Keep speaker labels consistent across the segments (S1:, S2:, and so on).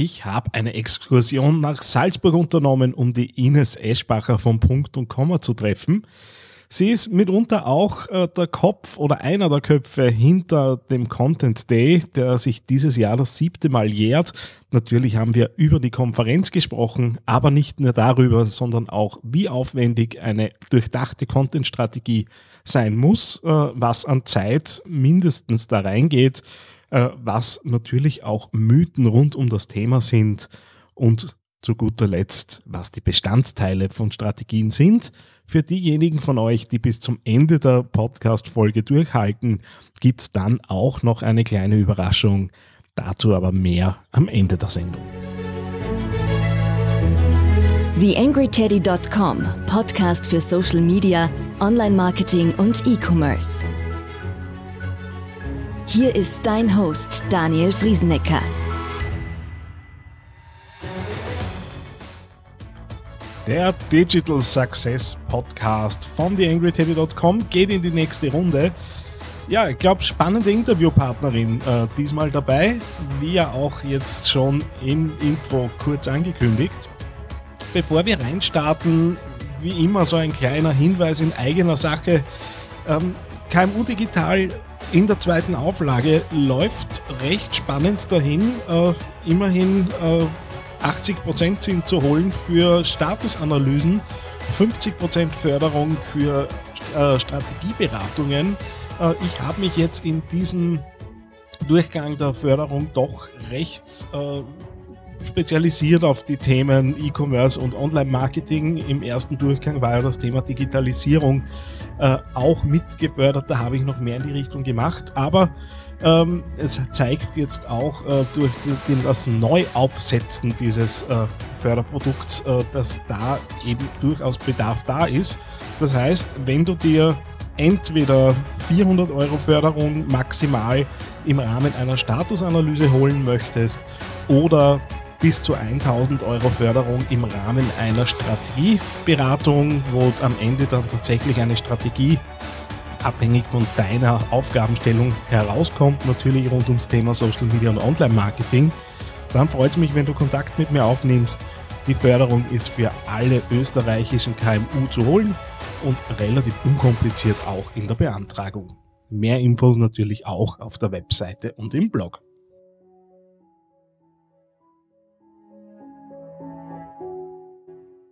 S1: Ich habe eine Exkursion nach Salzburg unternommen, um die Ines Eschbacher vom Punkt und Komma zu treffen. Sie ist mitunter auch äh, der Kopf oder einer der Köpfe hinter dem Content Day, der sich dieses Jahr das siebte Mal jährt. Natürlich haben wir über die Konferenz gesprochen, aber nicht nur darüber, sondern auch, wie aufwendig eine durchdachte Content-Strategie sein muss, äh, was an Zeit mindestens da reingeht äh, was natürlich auch Mythen rund um das Thema sind und zu guter Letzt, was die Bestandteile von Strategien sind. Für diejenigen von euch, die bis zum Ende der Podcast-Folge durchhalten, gibt es dann auch noch eine kleine Überraschung. Dazu aber mehr am Ende der Sendung.
S2: TheAngryTeddy.com, Podcast für Social Media, Online-Marketing und E-Commerce. Hier ist dein Host Daniel Friesenecker.
S1: Der Digital Success Podcast von TheAngryTeddy.com geht in die nächste Runde. Ja, ich glaube, spannende Interviewpartnerin äh, diesmal dabei, wie ja auch jetzt schon im Intro kurz angekündigt. Bevor wir reinstarten, wie immer so ein kleiner Hinweis in eigener Sache. Ähm, KMU Digital in der zweiten Auflage läuft recht spannend dahin. Äh, immerhin äh, 80% sind zu holen für Statusanalysen, 50% Förderung für äh, Strategieberatungen. Äh, ich habe mich jetzt in diesem Durchgang der Förderung doch recht äh, spezialisiert auf die Themen E-Commerce und Online-Marketing. Im ersten Durchgang war ja das Thema Digitalisierung äh, auch mitgefördert. Da habe ich noch mehr in die Richtung gemacht. Aber ähm, es zeigt jetzt auch äh, durch die, das Neuaufsetzen dieses äh, Förderprodukts, äh, dass da eben durchaus Bedarf da ist. Das heißt, wenn du dir entweder 400 Euro Förderung maximal im Rahmen einer Statusanalyse holen möchtest oder bis zu 1000 Euro Förderung im Rahmen einer Strategieberatung, wo am Ende dann tatsächlich eine Strategie abhängig von deiner Aufgabenstellung herauskommt, natürlich rund ums Thema Social Media und Online Marketing. Dann freut es mich, wenn du Kontakt mit mir aufnimmst. Die Förderung ist für alle österreichischen KMU zu holen und relativ unkompliziert auch in der Beantragung. Mehr Infos natürlich auch auf der Webseite und im Blog.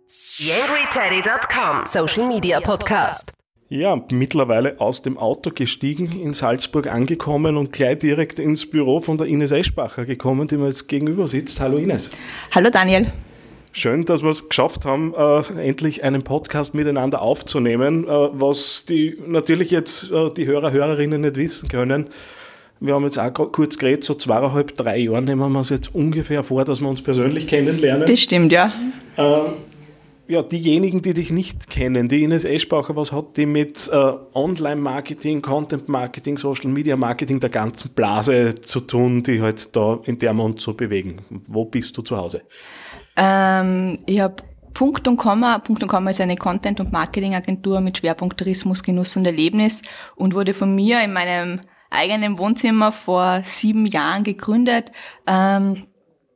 S3: YangryTeddy.com Social Media Podcast.
S1: Ja, mittlerweile aus dem Auto gestiegen, in Salzburg angekommen und gleich direkt ins Büro von der Ines Eschbacher gekommen, die mir jetzt gegenüber sitzt. Hallo Ines.
S4: Hallo Daniel.
S1: Schön, dass wir es geschafft haben, äh, endlich einen Podcast miteinander aufzunehmen, äh, was die natürlich jetzt äh, die Hörer, Hörerinnen nicht wissen können. Wir haben jetzt auch kurz geredet, so zweieinhalb, drei Jahre nehmen wir es jetzt ungefähr vor, dass wir uns persönlich kennenlernen.
S4: Das stimmt, ja.
S1: Ja, diejenigen, die dich nicht kennen, die Ines Eschbacher, was hat die mit äh, Online-Marketing, Content-Marketing, Social-Media-Marketing der ganzen Blase zu tun, die halt da in der wir uns so bewegen? Wo bist du zu Hause?
S4: Ähm, ich habe Punkt und Komma. Punkt und Komma ist eine Content- und Marketing-Agentur mit Schwerpunkt Tourismus, Genuss und Erlebnis und wurde von mir in meinem eigenen Wohnzimmer vor sieben Jahren gegründet. Ähm,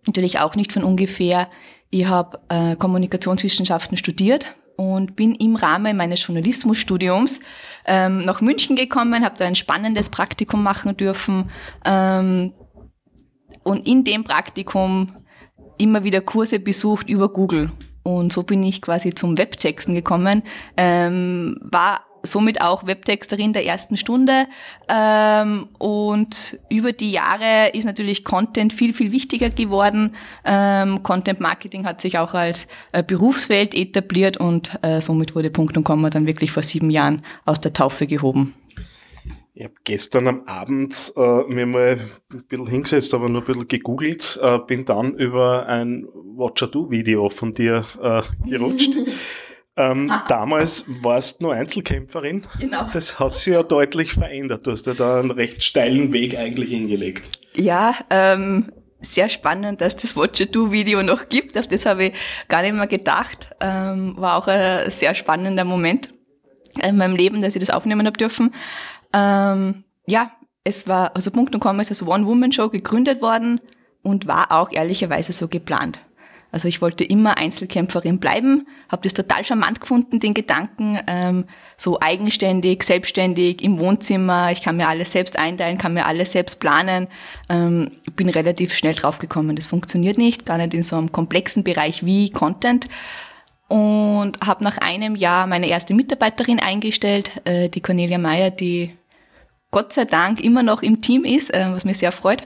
S4: natürlich auch nicht von ungefähr. Ich habe äh, Kommunikationswissenschaften studiert und bin im Rahmen meines Journalismusstudiums ähm, nach München gekommen, habe da ein spannendes Praktikum machen dürfen ähm, und in dem Praktikum immer wieder Kurse besucht über Google. Und so bin ich quasi zum Webtexten gekommen. Ähm, war somit auch Webtexterin der ersten Stunde. Ähm, und über die Jahre ist natürlich Content viel, viel wichtiger geworden. Ähm, Content Marketing hat sich auch als äh, Berufsfeld etabliert und äh, somit wurde Punkt und Komma dann wirklich vor sieben Jahren aus der Taufe gehoben.
S1: Ich habe gestern am Abend äh, mir mal ein bisschen hingesetzt, aber nur ein bisschen gegoogelt, äh, bin dann über ein Watcher-Do-Video von dir äh, gerutscht. Ähm, damals warst du nur Einzelkämpferin. Genau. Das hat sich ja deutlich verändert. Du hast ja da einen recht steilen Weg eigentlich hingelegt.
S4: Ja, ähm, sehr spannend, dass das Watch Do Video noch gibt. Auf das habe ich gar nicht mehr gedacht. Ähm, war auch ein sehr spannender Moment in meinem Leben, dass ich das aufnehmen habe dürfen. Ähm, ja, es war, also Punkt und Komma ist als One-Woman-Show gegründet worden und war auch ehrlicherweise so geplant. Also ich wollte immer Einzelkämpferin bleiben, habe das total charmant gefunden, den Gedanken, ähm, so eigenständig, selbstständig im Wohnzimmer, ich kann mir alles selbst einteilen, kann mir alles selbst planen. Ähm, bin relativ schnell draufgekommen, das funktioniert nicht, gar nicht in so einem komplexen Bereich wie Content. Und habe nach einem Jahr meine erste Mitarbeiterin eingestellt, äh, die Cornelia Meyer, die Gott sei Dank immer noch im Team ist, äh, was mich sehr freut.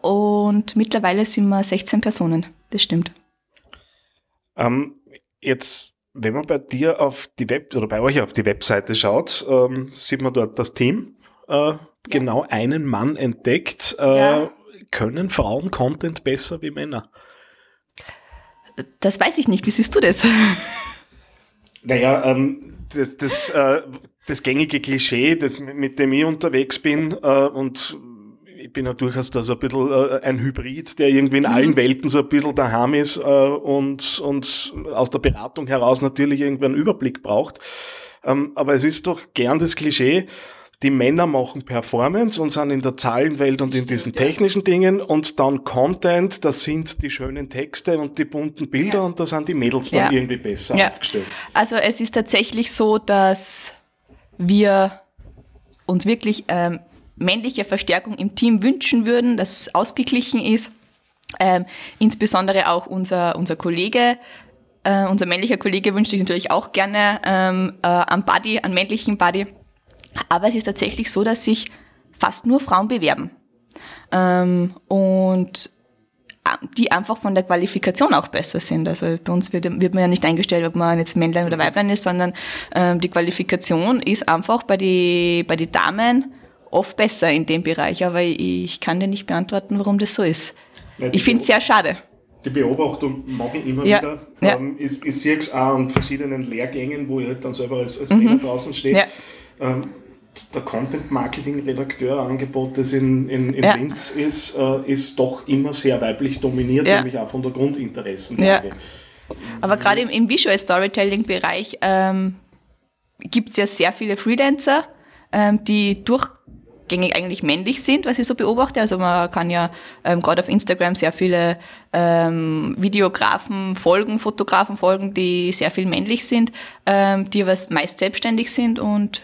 S4: Und mittlerweile sind wir 16 Personen. Das stimmt.
S1: Ähm, jetzt, wenn man bei dir auf die Web oder bei euch auf die Webseite schaut, ähm, sieht man dort das Team. Äh, genau einen Mann entdeckt. Äh, ja. Können Frauen Content besser wie Männer?
S4: Das weiß ich nicht. Wie siehst du das?
S1: Naja, ähm, das, das, äh, das gängige Klischee, das, mit dem ich unterwegs bin äh, und ich bin ja durchaus da so ein bisschen äh, ein Hybrid, der irgendwie in mhm. allen Welten so ein bisschen daheim ist äh, und, und aus der Beratung heraus natürlich irgendwie einen Überblick braucht. Ähm, aber es ist doch gern das Klischee, die Männer machen Performance und sind in der Zahlenwelt und in diesen technischen Dingen und dann Content, das sind die schönen Texte und die bunten Bilder ja. und da sind die Mädels dann ja. irgendwie besser ja. aufgestellt.
S4: Also es ist tatsächlich so, dass wir uns wirklich ähm, männliche Verstärkung im Team wünschen würden, dass es ausgeglichen ist. Ähm, insbesondere auch unser, unser Kollege, äh, unser männlicher Kollege wünscht sich natürlich auch gerne ähm, äh, einen Buddy, einen männlichen Buddy. Aber es ist tatsächlich so, dass sich fast nur Frauen bewerben. Ähm, und äh, die einfach von der Qualifikation auch besser sind. Also bei uns wird, wird man ja nicht eingestellt, ob man jetzt Männlein oder Weiblein ist, sondern ähm, die Qualifikation ist einfach bei die, bei die Damen oft besser in dem Bereich, aber ich kann dir nicht beantworten, warum das so ist. Ja, ich finde es sehr schade.
S1: Die Beobachtung mache ich immer ja, wieder. Ja. Ähm, ich, ich sehe es auch an verschiedenen Lehrgängen, wo ich halt dann selber als, als mhm. Trainer draußen stehe. Ähm, der Content-Marketing-Redakteur-Angebot, das in, in, in ja. Linz ist, äh, ist doch immer sehr weiblich dominiert, ja. nämlich auch von der Grundinteressenlage. Ja.
S4: Aber gerade im, im Visual Storytelling-Bereich ähm, gibt es ja sehr viele Freelancer, ähm, die durch gängig eigentlich männlich sind, was ich so beobachte. Also man kann ja ähm, gerade auf Instagram sehr viele ähm, Videografen folgen, Fotografen folgen, die sehr viel männlich sind, ähm, die aber meist selbstständig sind und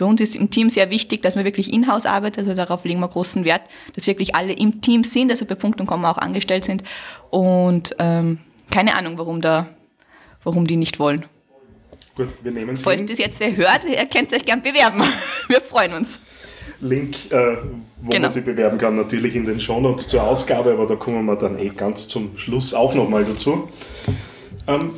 S4: bei uns ist im Team sehr wichtig, dass man wirklich in-house arbeitet, also darauf legen wir großen Wert, dass wirklich alle im Team sind, also bei Punkt und Komma auch angestellt sind und ähm, keine Ahnung, warum da, warum die nicht wollen.
S1: Gut, wir nehmen es
S4: Falls das jetzt wer hört, ihr könnt euch gern bewerben. Wir freuen uns.
S1: Link, äh, wo genau. man sich bewerben kann, natürlich in den Shownotes zur Ausgabe, aber da kommen wir dann eh ganz zum Schluss auch nochmal dazu. Ähm,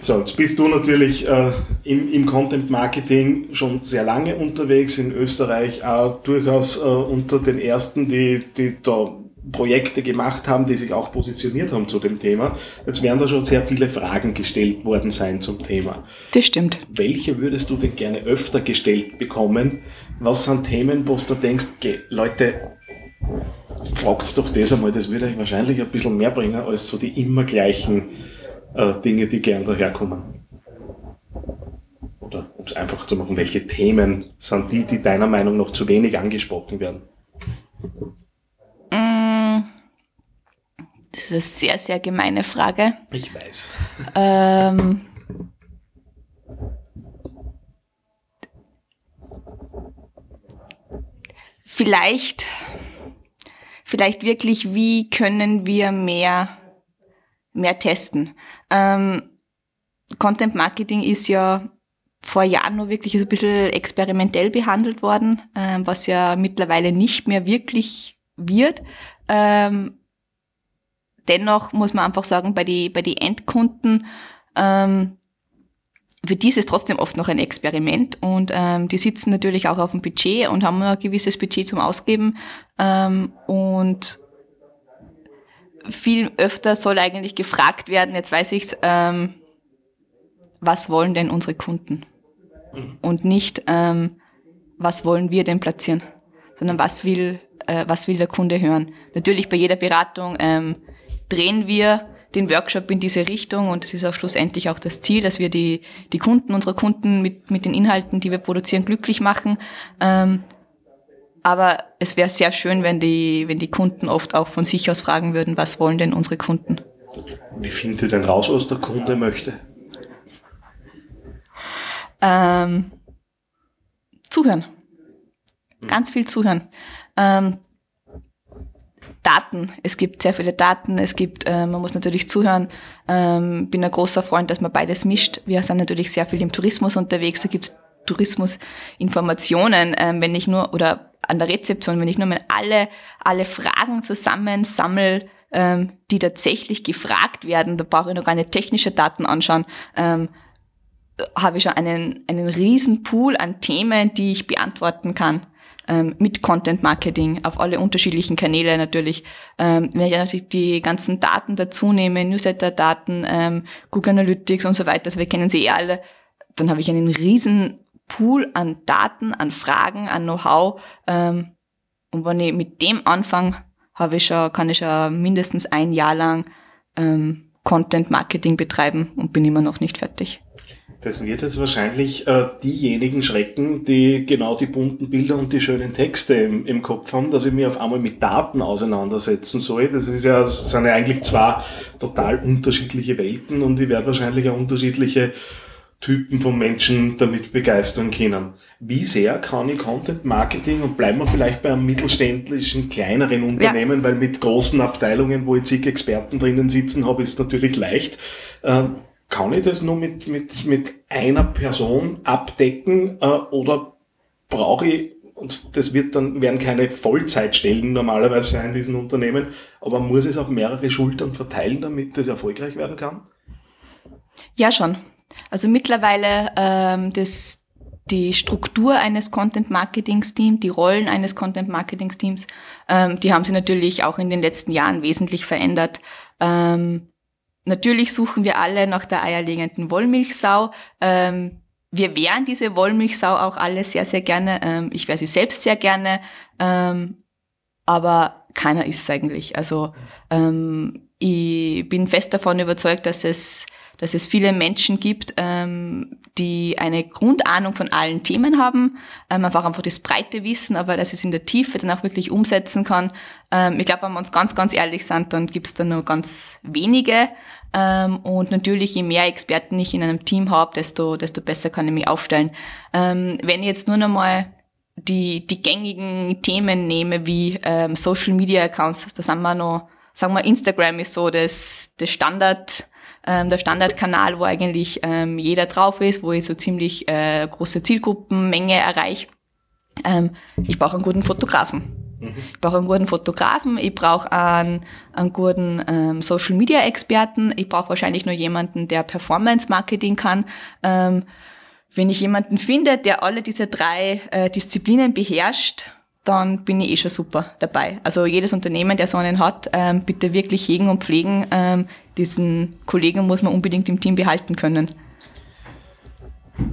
S1: so, jetzt bist du natürlich äh, im, im, Content Marketing schon sehr lange unterwegs, in Österreich auch durchaus äh, unter den ersten, die, die da Projekte gemacht haben, die sich auch positioniert haben zu dem Thema. Jetzt werden da schon sehr viele Fragen gestellt worden sein zum Thema.
S4: Das stimmt.
S1: Welche würdest du denn gerne öfter gestellt bekommen? Was sind Themen, wo du denkst, Leute, fragt doch das einmal, das würde euch wahrscheinlich ein bisschen mehr bringen als so die immer gleichen äh, Dinge, die gern daherkommen. Oder um es einfach zu machen, welche Themen sind die, die deiner Meinung nach zu wenig angesprochen werden?
S4: Das ist eine sehr, sehr gemeine Frage.
S1: Ich weiß.
S4: Ähm, vielleicht, vielleicht wirklich, wie können wir mehr, mehr testen? Ähm, Content Marketing ist ja vor Jahren nur wirklich so ein bisschen experimentell behandelt worden, ähm, was ja mittlerweile nicht mehr wirklich wird. Ähm, dennoch muss man einfach sagen, bei die, bei die Endkunden, ähm, für die ist es trotzdem oft noch ein Experiment und ähm, die sitzen natürlich auch auf dem Budget und haben ein gewisses Budget zum Ausgeben ähm, und viel öfter soll eigentlich gefragt werden, jetzt weiß ich's, ähm, was wollen denn unsere Kunden? Mhm. Und nicht, ähm, was wollen wir denn platzieren, sondern was will, äh, was will der Kunde hören? Natürlich bei jeder Beratung ähm, drehen wir den Workshop in diese Richtung und es ist auch schlussendlich auch das Ziel, dass wir die, die Kunden, unsere Kunden mit, mit den Inhalten, die wir produzieren, glücklich machen. Ähm, aber es wäre sehr schön, wenn die, wenn die Kunden oft auch von sich aus fragen würden, was wollen denn unsere Kunden?
S1: Wie findet ihr denn raus, was der Kunde möchte?
S4: Ähm, zuhören. Ganz viel zuhören. Ähm, Daten. Es gibt sehr viele Daten. Es gibt, äh, man muss natürlich zuhören. Ähm, bin ein großer Freund, dass man beides mischt. Wir sind natürlich sehr viel im Tourismus unterwegs. Da gibt's Tourismusinformationen, ähm, wenn ich nur, oder an der Rezeption, wenn ich nur mal alle, alle Fragen zusammen sammle, ähm, die tatsächlich gefragt werden, da brauche ich noch keine technische Daten anschauen, ähm, habe ich schon einen, einen riesen Pool an Themen, die ich beantworten kann ähm, mit Content Marketing auf alle unterschiedlichen Kanäle natürlich. Ähm, wenn ich natürlich die ganzen Daten dazu nehme, Newsletter-Daten, ähm, Google Analytics und so weiter, also wir kennen sie eh alle, dann habe ich einen riesen Pool an Daten, an Fragen, an Know-how. Ähm, und wenn ich mit dem anfange, habe ich schon, kann ich schon mindestens ein Jahr lang ähm, Content Marketing betreiben und bin immer noch nicht fertig.
S1: Das wird jetzt wahrscheinlich äh, diejenigen schrecken, die genau die bunten Bilder und die schönen Texte im, im Kopf haben, dass ich mich auf einmal mit Daten auseinandersetzen soll. Das ist ja, das sind ja eigentlich zwei total unterschiedliche Welten und ich werde wahrscheinlich auch unterschiedliche Typen von Menschen damit begeistern können. Wie sehr kann ich Content Marketing und bleiben wir vielleicht bei einem mittelständischen, kleineren Unternehmen, ja. weil mit großen Abteilungen, wo jetzt zig Experten drinnen sitzen habe, ist natürlich leicht. Ähm, kann ich das nur mit, mit, mit einer Person abdecken äh, oder brauche ich, und das wird dann, werden keine Vollzeitstellen normalerweise sein in diesen Unternehmen, aber muss es auf mehrere Schultern verteilen, damit das erfolgreich werden kann?
S4: Ja, schon. Also mittlerweile ähm, das, die Struktur eines Content Marketing Teams, die Rollen eines Content Marketing Teams, ähm, die haben sich natürlich auch in den letzten Jahren wesentlich verändert. Ähm, Natürlich suchen wir alle nach der eierlegenden Wollmilchsau. Ähm, wir wären diese Wollmilchsau auch alle sehr, sehr gerne. Ähm, ich wäre sie selbst sehr gerne. Ähm, aber keiner ist es eigentlich. Also ähm, ich bin fest davon überzeugt, dass es dass es viele Menschen gibt, ähm, die eine Grundahnung von allen Themen haben, ähm, einfach einfach das breite Wissen, aber dass es in der Tiefe dann auch wirklich umsetzen kann. Ähm, ich glaube, wenn wir uns ganz, ganz ehrlich sind, dann gibt es da nur ganz wenige. Ähm, und natürlich, je mehr Experten ich in einem Team habe, desto, desto besser kann ich mich aufstellen. Ähm, wenn ich jetzt nur noch mal die, die gängigen Themen nehme, wie ähm, Social Media Accounts, da sind wir noch, sagen wir, Instagram ist so das, das Standard, ähm, der Standardkanal, wo eigentlich ähm, jeder drauf ist, wo ich so ziemlich äh, große Zielgruppenmenge erreiche. Ähm, ich brauche einen guten Fotografen. Ich brauche einen guten Fotografen, ich brauche einen, einen guten ähm, Social Media Experten, ich brauche wahrscheinlich nur jemanden, der Performance Marketing kann. Ähm, wenn ich jemanden finde, der alle diese drei äh, Disziplinen beherrscht, dann bin ich eh schon super dabei. Also jedes Unternehmen, der so einen hat, ähm, bitte wirklich hegen und pflegen. Ähm, diesen Kollegen muss man unbedingt im Team behalten können.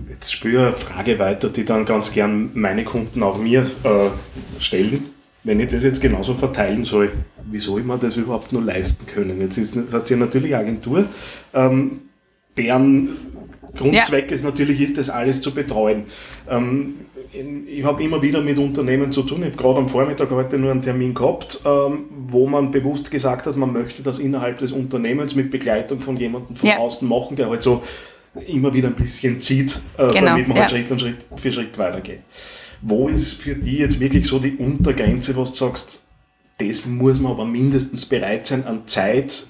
S1: Jetzt spüre ich eine Frage weiter, die dann ganz gern meine Kunden auch mir äh, stellen. Wenn ich das jetzt genauso verteilen soll, wie soll ich mir das überhaupt nur leisten können? Jetzt ist, hat sie natürlich eine Agentur, ähm, deren Grundzweck ja. es natürlich ist, das alles zu betreuen. Ähm, ich habe immer wieder mit Unternehmen zu tun. Ich habe gerade am Vormittag heute nur einen Termin gehabt, ähm, wo man bewusst gesagt hat, man möchte das innerhalb des Unternehmens mit Begleitung von jemandem von ja. außen machen, der halt so immer wieder ein bisschen zieht, äh, genau. damit man halt ja. Schritt und Schritt für Schritt weitergeht. Wo ist für die jetzt wirklich so die Untergrenze, was du sagst, das muss man aber mindestens bereit sein, an Zeit,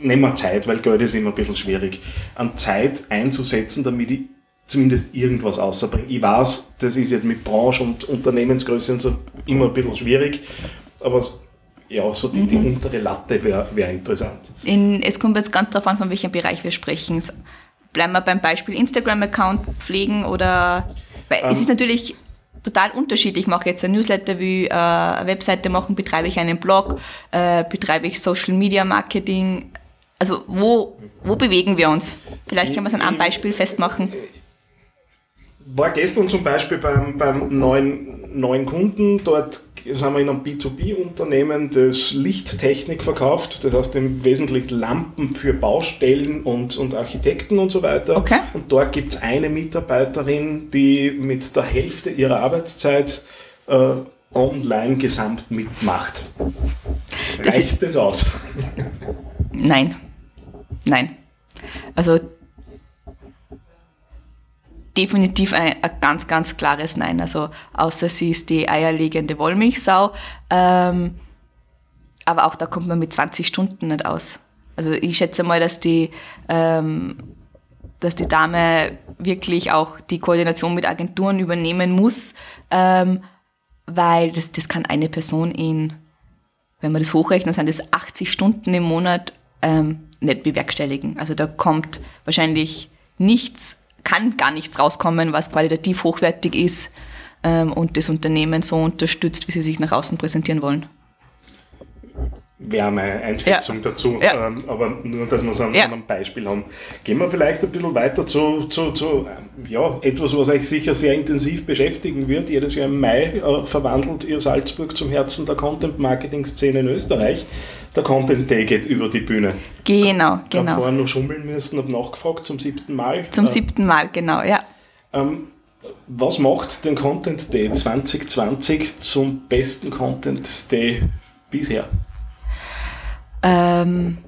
S1: nehmen wir Zeit, weil Geld ist immer ein bisschen schwierig, an Zeit einzusetzen, damit ich zumindest irgendwas außerbringe. Ich weiß, das ist jetzt mit Branche und Unternehmensgröße und so immer ein bisschen schwierig, aber ja, so die, mhm. die untere Latte wäre wär interessant.
S4: In, es kommt jetzt ganz darauf an, von welchem Bereich wir sprechen. Bleiben wir beim Beispiel Instagram-Account pflegen oder, weil ähm, es ist natürlich total unterschiedlich. Ich mache jetzt ein Newsletter, will äh, eine Webseite machen, betreibe ich einen Blog, äh, betreibe ich Social Media Marketing. Also wo, wo bewegen wir uns? Vielleicht können wir es an einem Beispiel festmachen
S1: war gestern zum Beispiel beim, beim neuen, neuen Kunden, dort sind wir in einem B2B-Unternehmen, das Lichttechnik verkauft, das heißt im Wesentlichen Lampen für Baustellen und, und Architekten und so weiter.
S4: Okay.
S1: Und dort gibt es eine Mitarbeiterin, die mit der Hälfte ihrer Arbeitszeit äh, online gesamt mitmacht.
S4: Das
S1: Reicht das aus?
S4: Nein. Nein. Also definitiv ein, ein ganz, ganz klares Nein. Also außer sie ist die eierlegende Wollmilchsau. Ähm, aber auch da kommt man mit 20 Stunden nicht aus. Also ich schätze mal, dass die, ähm, dass die Dame wirklich auch die Koordination mit Agenturen übernehmen muss, ähm, weil das, das kann eine Person in, wenn man das hochrechnet, sind das 80 Stunden im Monat ähm, nicht bewerkstelligen. Also da kommt wahrscheinlich nichts, kann gar nichts rauskommen, was qualitativ hochwertig ist ähm, und das Unternehmen so unterstützt, wie sie sich nach außen präsentieren wollen.
S1: Wäre meine Einschätzung
S4: Ja.
S1: dazu.
S4: Ja.
S1: Ähm, aber nur, dass wir es an,
S4: Ja.
S1: an einem Beispiel haben. Gehen wir vielleicht ein bisschen weiter zu, zu, zu ja, etwas, was euch sicher sehr intensiv beschäftigen wird. Jedes Jahr im Mai äh, verwandelt ihr Salzburg zum Herzen der Content-Marketing-Szene in Österreich. Der Content Day geht über die Bühne.
S4: Genau,
S1: Ich habe
S4: genau.
S1: vorher noch schummeln müssen, habe nachgefragt zum siebten Mal.
S4: Zum
S1: Äh,
S4: siebten Mal, genau, ja.
S1: ähm, was macht den Content Day 2020 zum besten Content Day bisher?
S4: Ähm,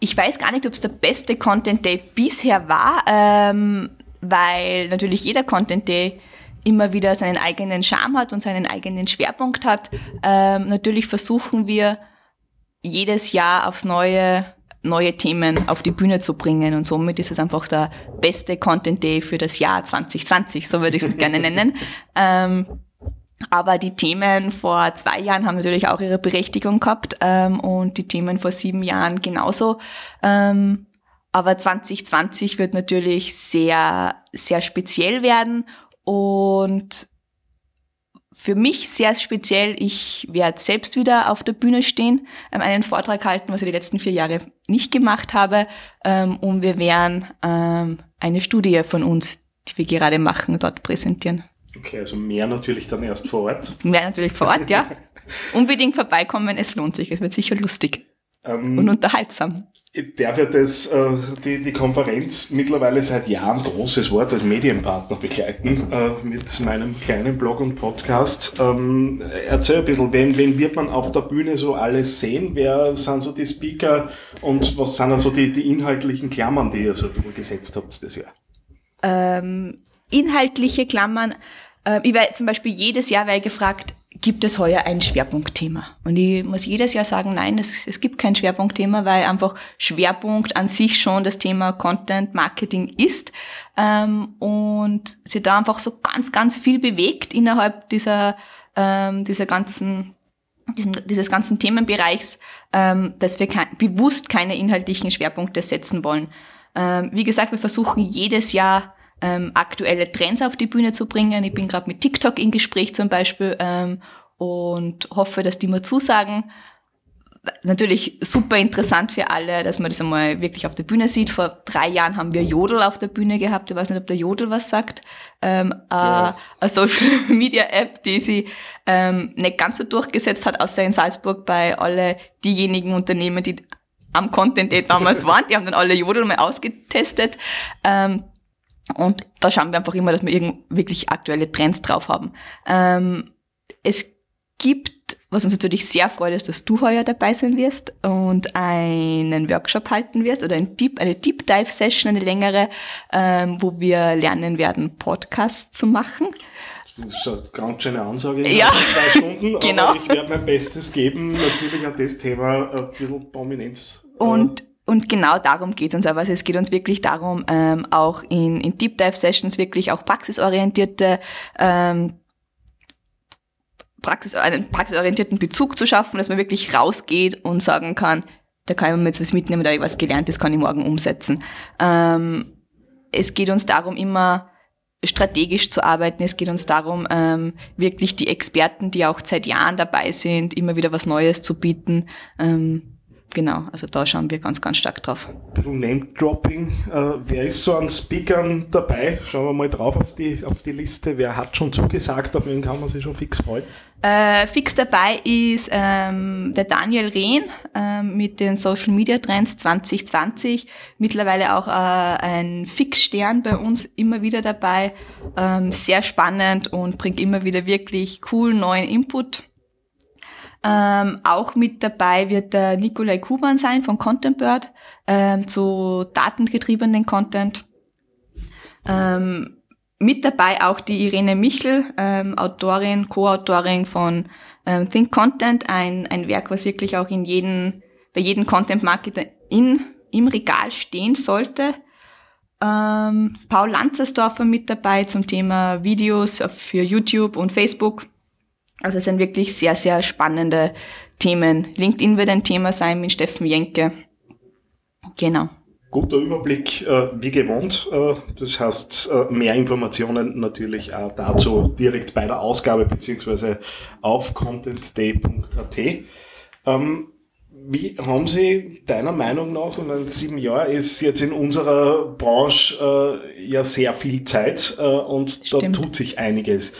S4: ich weiß gar nicht, ob es der beste Content Day bisher war, ähm, weil natürlich jeder Content Day immer wieder seinen eigenen Charme hat und seinen eigenen Schwerpunkt hat. Ähm, natürlich versuchen wir jedes Jahr aufs Neue neue Themen auf die Bühne zu bringen und somit ist es einfach der beste Content Day für das Jahr 2020, so würde ich es gerne nennen. Ähm, aber die Themen vor zwei Jahren haben natürlich auch ihre Berechtigung gehabt ähm, und die Themen vor sieben Jahren genauso. Ähm, aber 2020 wird natürlich sehr, sehr speziell werden und für mich sehr speziell, ich werde selbst wieder auf der Bühne stehen, ähm, einen Vortrag halten, was ich die letzten vier Jahre nicht gemacht habe. Ähm, und wir werden ähm, eine Studie von uns, die wir gerade machen, dort präsentieren.
S1: Okay, also mehr natürlich dann erst vor Ort.
S4: Wäre natürlich vor Ort, ja. Unbedingt vorbeikommen, es lohnt sich. Es wird sicher lustig
S1: Ähm,
S4: und unterhaltsam.
S1: Ich darf ja das, äh, die, die Konferenz mittlerweile seit Jahren, großes Wort, als Medienpartner begleiten äh, mit meinem kleinen Blog und Podcast. Ähm, erzähl ein bisschen, wen, wen wird man auf der Bühne so alles sehen? Wer sind so die Speaker und was sind also die, die inhaltlichen Klammern, die ihr so gesetzt habt das Jahr?
S4: Ähm, inhaltliche Klammern. Äh, ich werde zum Beispiel jedes Jahr werde gefragt, gibt es heuer ein Schwerpunktthema? Und ich muss jedes Jahr sagen, nein, es, es gibt kein Schwerpunktthema, weil einfach Schwerpunkt an sich schon das Thema Content Marketing ist ähm, und sich da einfach so ganz, ganz viel bewegt innerhalb dieser, ähm, dieser ganzen diesen, dieses ganzen Themenbereichs, ähm, dass wir kein, bewusst keine inhaltlichen Schwerpunkte setzen wollen. Ähm, wie gesagt, wir versuchen jedes Jahr ähm, aktuelle Trends auf die Bühne zu bringen. Ich bin gerade mit TikTok in Gespräch zum Beispiel ähm, und hoffe, dass die mir zusagen. Natürlich super interessant für alle, dass man das einmal wirklich auf der Bühne sieht. Vor drei Jahren haben wir Jodel auf der Bühne gehabt. Ich weiß nicht, ob der Jodel was sagt. Ähm,
S1: Ja.
S4: äh, eine Social Media App, die sie ähm, nicht ganz so durchgesetzt hat, außer in Salzburg bei alle diejenigen Unternehmen, die am Content Day damals waren. Die haben dann alle Jodel mal ausgetestet. Ähm, und da schauen wir einfach immer, dass wir irgend wirklich aktuelle Trends drauf haben. Ähm, es gibt, was uns natürlich sehr freut, ist, dass du heuer dabei sein wirst und einen Workshop halten wirst oder ein Deep, eine Deep Dive Session, eine längere, ähm, wo wir lernen werden, Podcasts zu machen.
S1: Das ist eine ganz schöne Ansage.
S4: Ja.
S1: Zwei Stunden,
S4: Genau.
S1: aber ich werde mein Bestes geben, natürlich an das Thema ein bisschen Prominenz. äh,
S4: Und, und genau darum geht es uns aber. Also es geht uns wirklich darum, ähm, auch in, in Deep Dive Sessions wirklich auch praxisorientierte ähm, Praxis, einen praxisorientierten Bezug zu schaffen, dass man wirklich rausgeht und sagen kann, da kann ich mir jetzt was mitnehmen, da habe ich was gelernt, das kann ich morgen umsetzen. Ähm, es geht uns darum, immer strategisch zu arbeiten. Es geht uns darum, ähm, wirklich die Experten, die auch seit Jahren dabei sind, immer wieder was Neues zu bieten. Ähm, genau, also da schauen wir ganz, ganz stark drauf.
S1: Ein bisschen Name-Dropping. Äh, wer ist so an Speakern dabei? Schauen wir mal drauf auf die, auf die Liste. Wer hat schon zugesagt? Auf wen kann man sich schon fix freuen?
S4: Äh, fix dabei ist ähm, der Daniel Rehn ähm, mit den Social Media Trends 2020. Mittlerweile auch äh, ein Fixstern bei uns immer wieder dabei. Ähm, sehr spannend und bringt immer wieder wirklich cool neuen Input. Ähm, auch mit dabei wird der Nikolai Kuban sein von Content Bird ähm, zu datengetriebenen Content. Ähm, mit dabei auch die Irene Michel, ähm, Autorin, Co-Autorin von ähm, Think Content, ein, ein Werk, was wirklich auch in jeden, bei jedem Content-Marketer in, im Regal stehen sollte. Ähm, Paul Lanzersdorfer mit dabei zum Thema Videos für YouTube und Facebook. Also es sind wirklich sehr, sehr spannende Themen. LinkedIn wird ein Thema sein mit Steffen Jenke. Genau.
S1: Guter Überblick, äh, wie gewohnt. Äh, das heißt, äh, mehr Informationen natürlich auch dazu direkt bei der Ausgabe beziehungsweise auf contentday.at. Ähm, wie haben Sie deiner Meinung nach, und sieben Jahre ist jetzt in unserer Branche ja sehr viel Zeit und Stimmt. da tut sich einiges.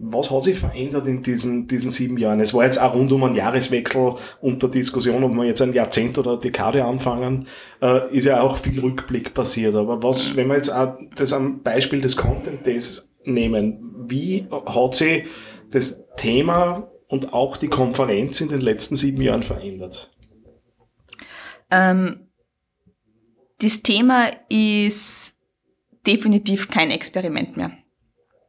S1: Was hat sich verändert in diesen, diesen sieben Jahren? Es war jetzt auch rund um einen Jahreswechsel unter Diskussion, ob wir jetzt ein Jahrzehnt oder eine Dekade anfangen, äh, ist ja auch viel Rückblick passiert. Aber was, wenn wir jetzt auch das am Beispiel des Content Days nehmen, wie hat sich das Thema und auch die Konferenz in den letzten sieben Jahren verändert?
S4: Ähm, das Thema ist definitiv kein Experiment mehr.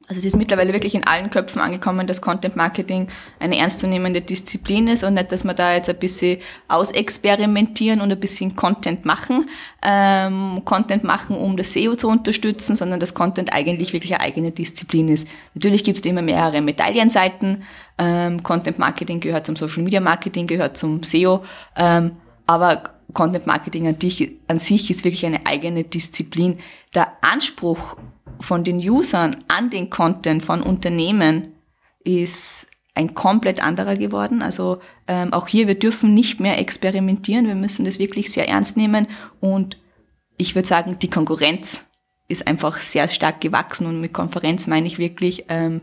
S4: Also es ist mittlerweile wirklich in allen Köpfen angekommen, dass Content Marketing eine ernstzunehmende Disziplin ist und nicht, dass wir da jetzt ein bisschen ausexperimentieren und ein bisschen Content machen, ähm, Content machen, um das SEO zu unterstützen, sondern dass Content eigentlich wirklich eine eigene Disziplin ist. Natürlich gibt es immer mehrere Medaillenseiten. Ähm, Content Marketing gehört zum Social Media Marketing, gehört zum SEO, ähm, aber Content Marketing an, dich, an sich ist wirklich eine eigene Disziplin. Der Anspruch von den Usern an den Content von Unternehmen ist ein komplett anderer geworden. Also ähm, auch hier, wir dürfen nicht mehr experimentieren, wir müssen das wirklich sehr ernst nehmen und ich würde sagen, die Konkurrenz ist einfach sehr stark gewachsen und mit Konferenz meine ich wirklich ähm,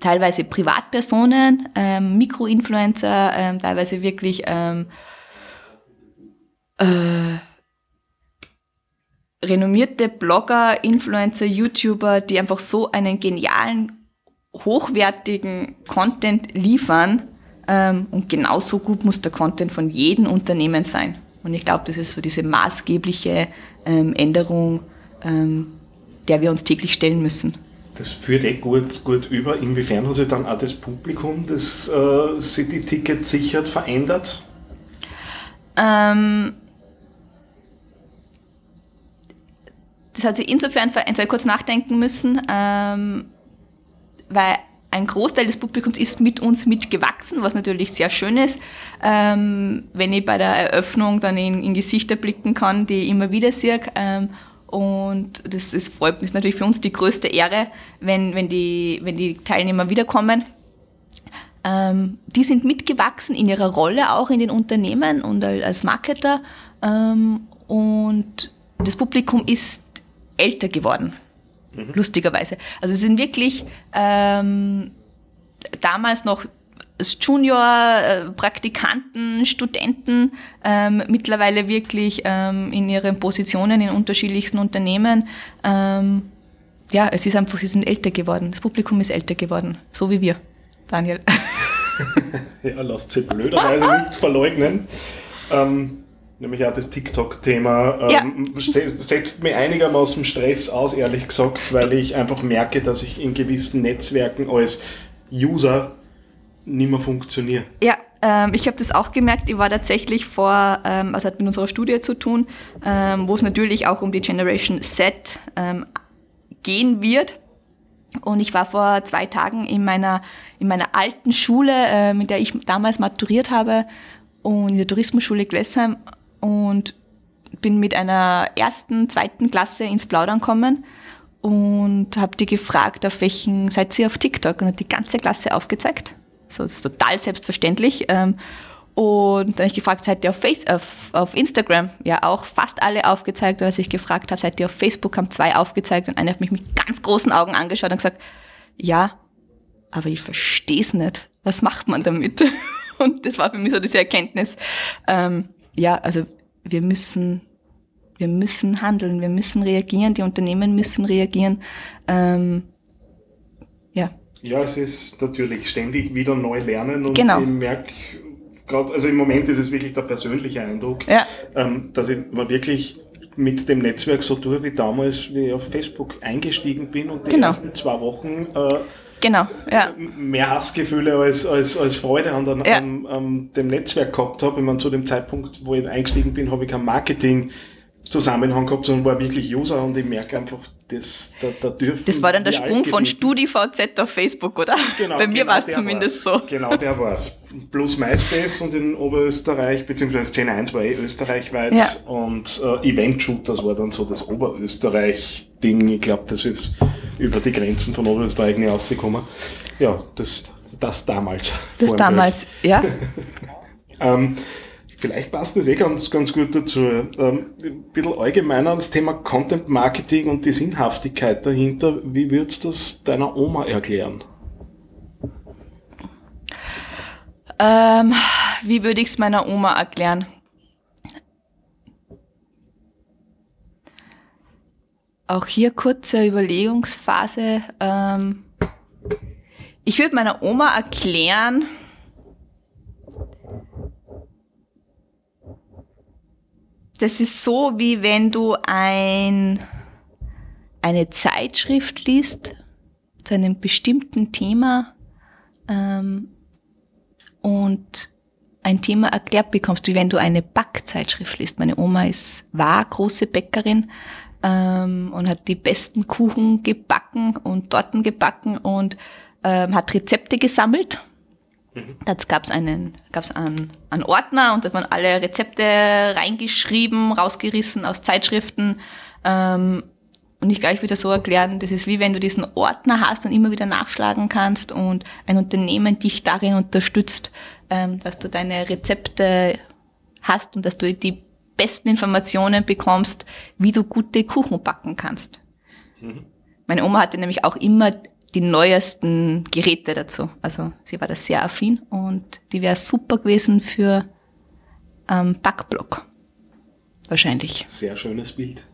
S4: teilweise Privatpersonen, ähm, Mikroinfluencer, ähm, teilweise wirklich ähm, äh, renommierte Blogger, Influencer, YouTuber, die einfach so einen genialen, hochwertigen Content liefern. Ähm, und genauso gut muss der Content von jedem Unternehmen sein. Und ich glaube, das ist so diese maßgebliche ähm, Änderung, ähm, der wir uns täglich stellen müssen.
S1: Das führt eh gut, gut über. Inwiefern hat sich dann auch das Publikum, das äh, City-Ticket sichert, verändert?
S4: Ähm, das hat sich insofern verändert, kurz nachdenken müssen, ähm, weil ein Großteil des Publikums ist mit uns mitgewachsen, was natürlich sehr schön ist. Ähm, wenn ich bei der Eröffnung dann in, in Gesichter blicken kann, die ich immer wieder sehe. Ähm, und das ist, ist natürlich für uns die größte Ehre, wenn, wenn, die, wenn die Teilnehmer wiederkommen. Ähm, die sind mitgewachsen in ihrer Rolle auch in den Unternehmen und als Marketer. Ähm, und das Publikum ist älter geworden. Mhm. Lustigerweise. Also sie sind wirklich ähm, damals noch Junior-Praktikanten, äh, Studenten, ähm, mittlerweile wirklich ähm, in ihren Positionen in unterschiedlichsten Unternehmen. Ähm, ja, es ist einfach, sie sind älter geworden. Das Publikum ist älter geworden, so wie wir, Daniel.
S1: ja, lasst sie blöderweise nicht verleugnen. Ähm, nämlich auch das TikTok-Thema, ähm, ja. setzt mir einigermaßen Stress aus, ehrlich gesagt, weil ich einfach merke, dass ich in gewissen Netzwerken als User nicht mehr funktioniere.
S4: Ja, ähm, ich habe das auch gemerkt. Ich war tatsächlich vor, ähm, also hat mit unserer Studie zu tun, ähm, wo es natürlich auch um die Generation Z ähm, gehen wird. Und ich war vor zwei Tagen in meiner, in meiner alten Schule, äh, mit der ich damals maturiert habe, und in der Tourismusschule Glessheim und bin mit einer ersten, zweiten Klasse ins Plaudern gekommen und habe die gefragt, auf welchen seid ihr auf TikTok? Und hat die ganze Klasse aufgezeigt. So, das ist total selbstverständlich. Ähm, Und dann habe ich gefragt, seid ihr auf, Face auf, auf Instagram? Ja, auch fast alle aufgezeigt. Und als ich gefragt habe, seid ihr auf Facebook, haben zwei aufgezeigt und einer hat mich mit ganz großen Augen angeschaut und gesagt, ja, aber ich verstehe es nicht. Was macht man damit? Und das war für mich so diese Erkenntnis. Ähm, ja, also wir müssen, wir müssen handeln, wir müssen reagieren, die Unternehmen müssen reagieren. Ähm, ja.
S1: Ja, es ist natürlich ständig wieder neu lernen und
S4: Genau.
S1: ich merke gerade, also im Moment ist es wirklich der persönliche Eindruck,
S4: Ja.
S1: ähm, dass ich mir wirklich mit dem Netzwerk so tue wie damals, wie ich auf Facebook eingestiegen bin und die
S4: Genau.
S1: ersten zwei Wochen äh,
S4: Genau, ja.
S1: mehr Hassgefühle als, als, als Freude an, der,
S4: Ja.
S1: an, an dem Netzwerk gehabt habe. Ich meine, zu dem Zeitpunkt, wo ich eingestiegen bin, habe ich kein Marketing Zusammenhang gehabt, sondern war wirklich User und ich merke einfach, das, da, da dürfen
S4: Das war dann der Sprung von StudiVZ auf Facebook, oder?
S1: Genau,
S4: Bei mir
S1: genau
S4: war es zumindest
S1: war's.
S4: so.
S1: Genau, der war's. Plus MySpace und in Oberösterreich, beziehungsweise Szene 1 war eh österreichweit
S4: Ja.
S1: und äh, Event Shooters war dann so das Oberösterreich-Ding. Ich glaube, das ist über die Grenzen von Oberösterreich nicht rausgekommen. Ja, das, das damals.
S4: Das damals, ja.
S1: ähm, vielleicht passt das eh ganz, ganz gut dazu. Ähm, ein bisschen allgemeiner das Thema Content Marketing und die Sinnhaftigkeit dahinter. Wie würdest du das deiner Oma erklären?
S4: Ähm, wie würde ich es meiner Oma erklären? Auch hier kurze Überlegungsphase. Ähm, ich würde meiner Oma erklären, das ist so, wie wenn du ein, eine Zeitschrift liest zu einem bestimmten Thema ähm, und ein Thema erklärt bekommst, wie wenn du eine Backzeitschrift liest. Meine Oma ist, war große Bäckerin ähm, und hat die besten Kuchen gebacken und Torten gebacken und ähm, hat Rezepte gesammelt. Da gab es einen, gab's einen, einen Ordner und da waren alle Rezepte reingeschrieben, rausgerissen aus Zeitschriften. Ähm, und ich glaube, ich würde das so erklären, das ist wie wenn du diesen Ordner hast und immer wieder nachschlagen kannst und ein Unternehmen dich darin unterstützt, ähm, dass du deine Rezepte hast und dass du die besten Informationen bekommst, wie du gute Kuchen backen kannst. Meine Oma hatte nämlich auch immer die neuesten Geräte dazu. Also sie war da sehr affin und die wäre super gewesen für ähm, Backblock. Wahrscheinlich.
S1: Sehr schönes Bild.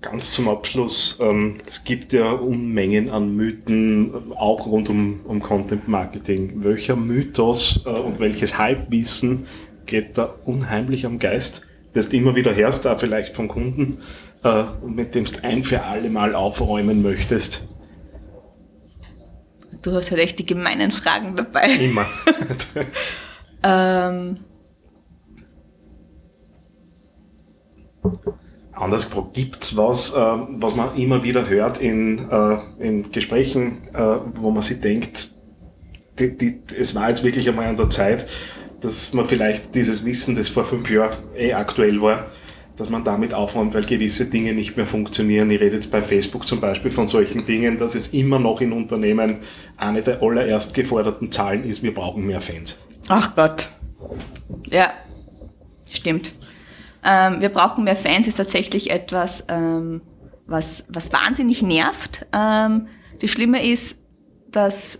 S1: Ganz zum Abschluss, ähm, es gibt ja Unmengen an Mythen, auch rund um, um Content Marketing. Welcher Mythos äh, und welches Halbwissen geht da unheimlich am Geist, das du immer wieder hörst, da vielleicht von Kunden, äh, und mit dem du ein für alle Mal aufräumen möchtest?
S4: Du hast halt echt die gemeinen Fragen dabei.
S1: Immer.
S4: Ähm,
S1: Anders gefragt, gibt's was, äh, was man immer wieder hört in, äh, in Gesprächen, äh, wo man sich denkt, die, die, es war jetzt wirklich einmal an der Zeit, dass man vielleicht dieses Wissen, das vor fünf Jahren eh aktuell war, dass man damit aufräumt, weil gewisse Dinge nicht mehr funktionieren. Ich rede jetzt bei Facebook zum Beispiel von solchen Dingen, dass es immer noch in Unternehmen eine der allererst geforderten Zahlen ist, wir brauchen mehr Fans.
S4: ach Gott. Ja, stimmt. Ähm, wir brauchen mehr Fans ist tatsächlich etwas, ähm, was, was wahnsinnig nervt. Ähm, das Schlimme ist, dass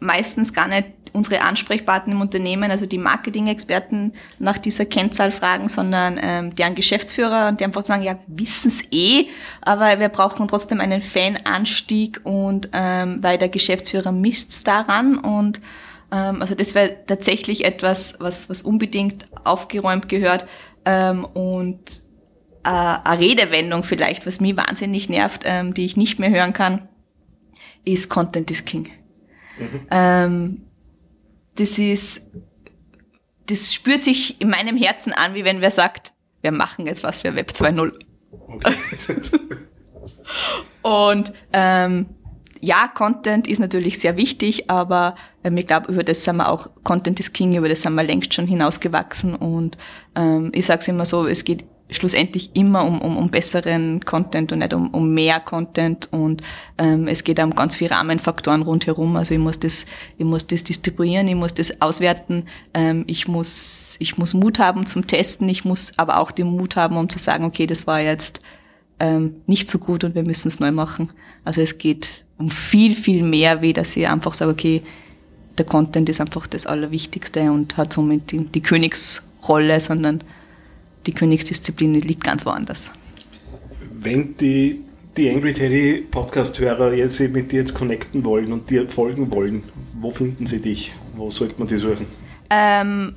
S4: meistens gar nicht unsere Ansprechpartner im Unternehmen, also die Marketing-Experten, nach dieser Kennzahl fragen, sondern ähm, deren Geschäftsführer und die einfach sagen, ja, wir wissen es eh, aber wir brauchen trotzdem einen Fananstieg und ähm, weil der Geschäftsführer misst daran und ähm, also das wäre tatsächlich etwas, was, was unbedingt aufgeräumt gehört ähm, und äh, eine Redewendung vielleicht, was mich wahnsinnig nervt, ähm, die ich nicht mehr hören kann, ist Content is King. Ähm, das ist, das spürt sich in meinem Herzen an, wie wenn wer sagt, wir machen jetzt was für Web 2.0.
S1: Okay.
S4: Und ähm, ja, Content ist natürlich sehr wichtig, aber ähm, ich glaube, über das sind wir auch, Content is King, über das sind wir längst schon hinausgewachsen. Und ähm, ich sage es immer so, es geht schlussendlich immer um, um, um besseren Content und nicht um, um mehr Content und ähm, es geht um ganz viele Rahmenfaktoren rundherum. Also ich muss das, ich muss das distribuieren, ich muss das auswerten, ähm, ich muss, ich muss Mut haben zum Testen, ich muss aber auch den Mut haben, um zu sagen, okay, das war jetzt ähm, nicht so gut und wir müssen es neu machen. Also es geht um viel, viel mehr, wie dass ich einfach sage, okay, der Content ist einfach das Allerwichtigste und hat somit die, die Königsrolle, sondern die Königsdisziplin liegt ganz woanders.
S1: Wenn die, die Angry Teddy Podcast-Hörer jetzt mit dir jetzt connecten wollen und dir folgen wollen, wo finden sie dich? Wo sollte man die suchen?
S4: Ähm,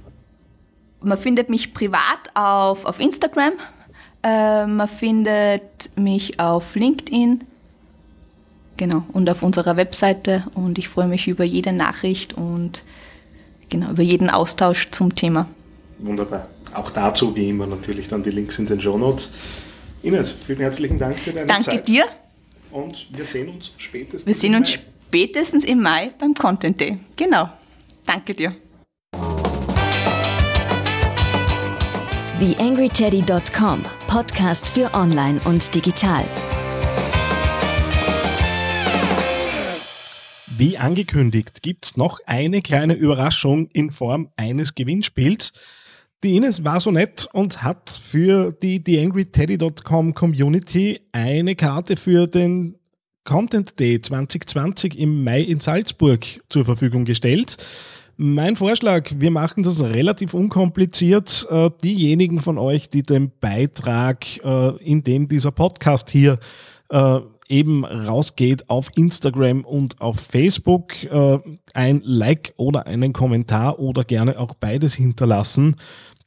S4: man findet mich privat auf, auf Instagram, äh, man findet mich auf LinkedIn, genau, und auf unserer Webseite und ich freue mich über jede Nachricht und genau, über jeden Austausch zum Thema.
S1: Wunderbar. Auch dazu, wie immer, natürlich dann die Links in den Show Notes. Ines, vielen herzlichen Dank für deine
S4: Danke
S1: Zeit.
S4: Danke dir.
S1: Und wir sehen uns spätestens.
S4: Wir sehen uns spätestens im Mai beim Content Day. Genau. Danke dir.
S2: TheAngryTeddy.com Podcast für Online und Digital.
S1: Wie angekündigt, gibt es noch eine kleine Überraschung in Form eines Gewinnspiels. Die Ines war so nett und hat für die TheAngryTeddy.com Community eine Karte für den Content Day 2020 im Mai in Salzburg zur Verfügung gestellt. Mein Vorschlag, wir machen das relativ unkompliziert. Äh, diejenigen von euch, die den Beitrag, äh, in dem dieser Podcast hier äh, eben rausgeht auf Instagram und auf Facebook, ein Like oder einen Kommentar oder gerne auch beides hinterlassen.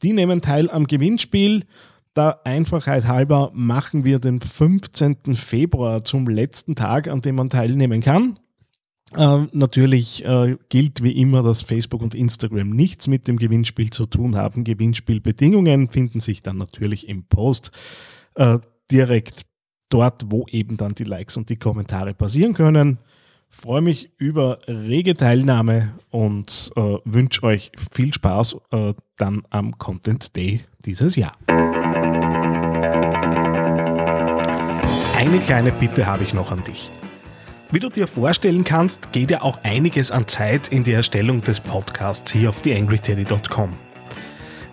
S1: Die nehmen teil am Gewinnspiel. Der Einfachheit halber machen wir den 15. Februar zum letzten Tag, an dem man teilnehmen kann. Äh, natürlich äh, gilt wie immer, dass Facebook und Instagram nichts mit dem Gewinnspiel zu tun haben. Gewinnspielbedingungen finden sich dann natürlich im Post äh, direkt dort, wo eben dann die Likes und die Kommentare passieren können. Freue mich über rege Teilnahme und äh, wünsche euch viel Spaß äh, dann am Content Day dieses Jahr. Eine kleine Bitte habe ich noch an dich. Wie du dir vorstellen kannst, geht ja auch einiges an Zeit in die Erstellung des Podcasts hier auf theangryteddy.com.